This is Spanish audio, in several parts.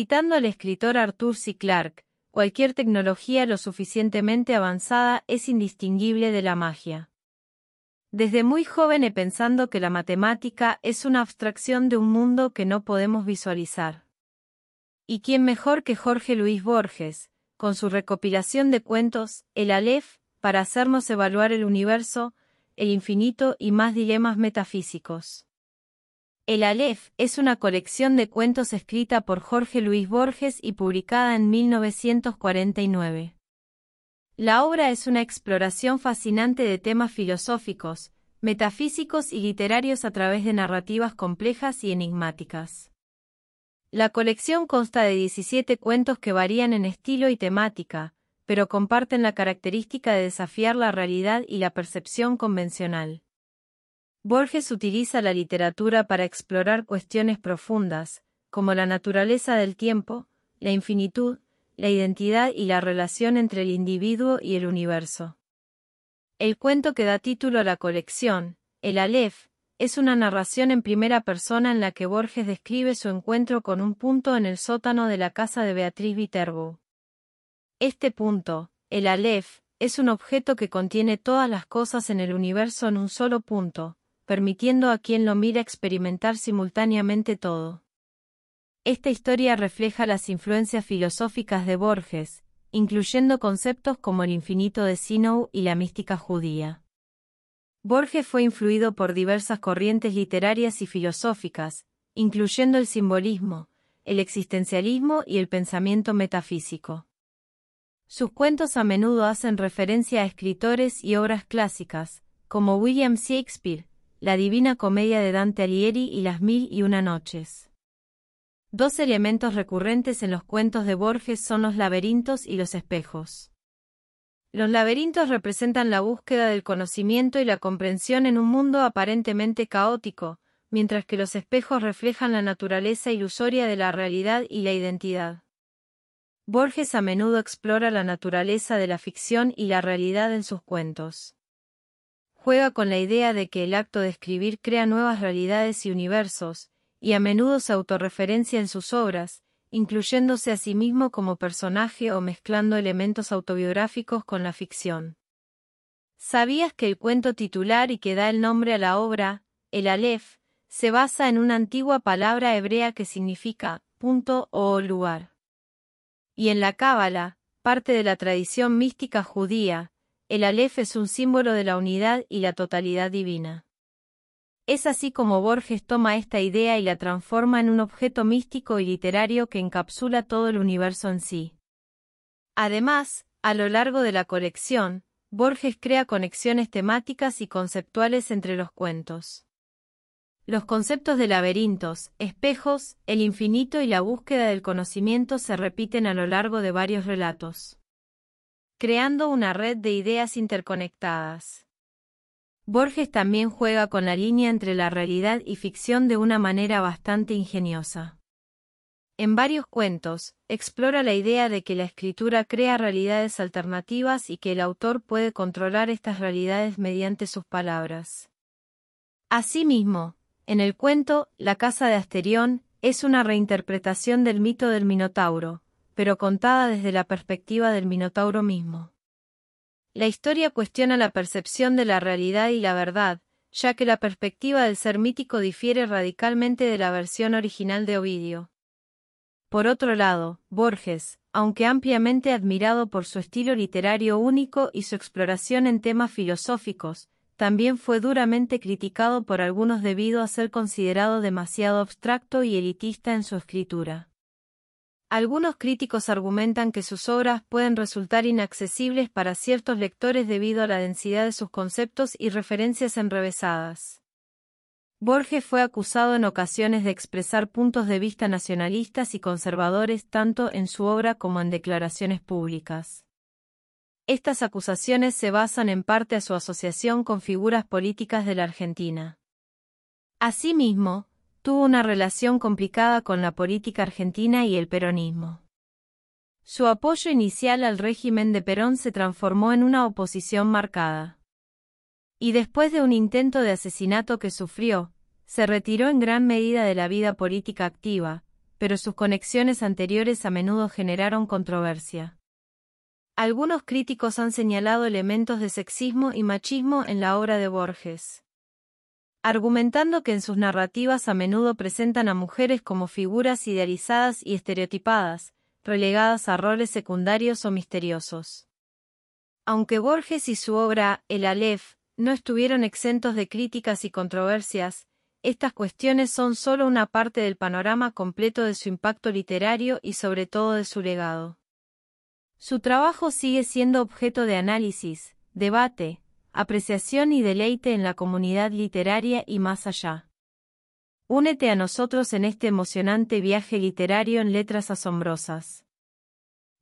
Citando al escritor Arthur C. Clarke, cualquier tecnología lo suficientemente avanzada es indistinguible de la magia. Desde muy joven he pensado que la matemática es una abstracción de un mundo que no podemos visualizar. ¿Y quién mejor que Jorge Luis Borges, con su recopilación de cuentos, El Aleph, para hacernos evaluar el universo, el infinito y más dilemas metafísicos? El Aleph es una colección de cuentos escrita por Jorge Luis Borges y publicada en 1949. La obra es una exploración fascinante de temas filosóficos, metafísicos y literarios a través de narrativas complejas y enigmáticas. La colección consta de 17 cuentos que varían en estilo y temática, pero comparten la característica de desafiar la realidad y la percepción convencional. Borges utiliza la literatura para explorar cuestiones profundas, como la naturaleza del tiempo, la infinitud, la identidad y la relación entre el individuo y el universo. El cuento que da título a la colección, El Aleph, es una narración en primera persona en la que Borges describe su encuentro con un punto en el sótano de la casa de Beatriz Viterbo. Este punto, el Aleph, es un objeto que contiene todas las cosas en el universo en un solo punto, permitiendo a quien lo mira experimentar simultáneamente todo. Esta historia refleja las influencias filosóficas de Borges, incluyendo conceptos como el infinito de Sinou y la mística judía. Borges fue influido por diversas corrientes literarias y filosóficas, incluyendo el simbolismo, el existencialismo y el pensamiento metafísico. Sus cuentos a menudo hacen referencia a escritores y obras clásicas, como William Shakespeare, La Divina Comedia de Dante Alighieri y Las Mil y Una Noches. Dos elementos recurrentes en los cuentos de Borges son los laberintos y los espejos. Los laberintos representan la búsqueda del conocimiento y la comprensión en un mundo aparentemente caótico, mientras que los espejos reflejan la naturaleza ilusoria de la realidad y la identidad. Borges a menudo explora la naturaleza de la ficción y la realidad en sus cuentos. Juega con la idea de que el acto de escribir crea nuevas realidades y universos, y a menudo se autorreferencia en sus obras, incluyéndose a sí mismo como personaje o mezclando elementos autobiográficos con la ficción. ¿Sabías que el cuento titular y que da el nombre a la obra, el Aleph, se basa en una antigua palabra hebrea que significa punto o lugar? Y en la Cábala, parte de la tradición mística judía, el Aleph es un símbolo de la unidad y la totalidad divina. Es así como Borges toma esta idea y la transforma en un objeto místico y literario que encapsula todo el universo en sí. Además, a lo largo de la colección, Borges crea conexiones temáticas y conceptuales entre los cuentos. Los conceptos de laberintos, espejos, el infinito y la búsqueda del conocimiento se repiten a lo largo de varios relatos, creando una red de ideas interconectadas. Borges también juega con la línea entre la realidad y ficción de una manera bastante ingeniosa. En varios cuentos, explora la idea de que la escritura crea realidades alternativas y que el autor puede controlar estas realidades mediante sus palabras. Asimismo, en el cuento La casa de Asterión es una reinterpretación del mito del Minotauro, pero contada desde la perspectiva del Minotauro mismo. La historia cuestiona la percepción de la realidad y la verdad, ya que la perspectiva del ser mítico difiere radicalmente de la versión original de Ovidio. Por otro lado, Borges, aunque ampliamente admirado por su estilo literario único y su exploración en temas filosóficos, también fue duramente criticado por algunos debido a ser considerado demasiado abstracto y elitista en su escritura. Algunos críticos argumentan que sus obras pueden resultar inaccesibles para ciertos lectores debido a la densidad de sus conceptos y referencias enrevesadas. Borges fue acusado en ocasiones de expresar puntos de vista nacionalistas y conservadores tanto en su obra como en declaraciones públicas. Estas acusaciones se basan en parte a su asociación con figuras políticas de la Argentina. Asimismo, tuvo una relación complicada con la política argentina y el peronismo. Su apoyo inicial al régimen de Perón se transformó en una oposición marcada. Y después de un intento de asesinato que sufrió, se retiró en gran medida de la vida política activa, pero sus conexiones anteriores a menudo generaron controversia. Algunos críticos han señalado elementos de sexismo y machismo en la obra de Borges, argumentando que en sus narrativas a menudo presentan a mujeres como figuras idealizadas y estereotipadas, relegadas a roles secundarios o misteriosos. Aunque Borges y su obra, El Aleph, no estuvieron exentos de críticas y controversias, estas cuestiones son solo una parte del panorama completo de su impacto literario y sobre todo de su legado. Su trabajo sigue siendo objeto de análisis, debate, apreciación y deleite en la comunidad literaria y más allá. Únete a nosotros en este emocionante viaje literario en letras asombrosas.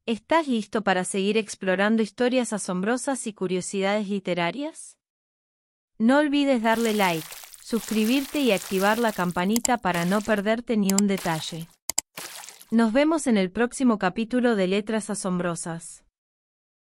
¿Estás listo para seguir explorando historias asombrosas y curiosidades literarias? No olvides darle like, suscribirte y activar la campanita para no perderte ni un detalle. Nos vemos en el próximo capítulo de Letras Asombrosas.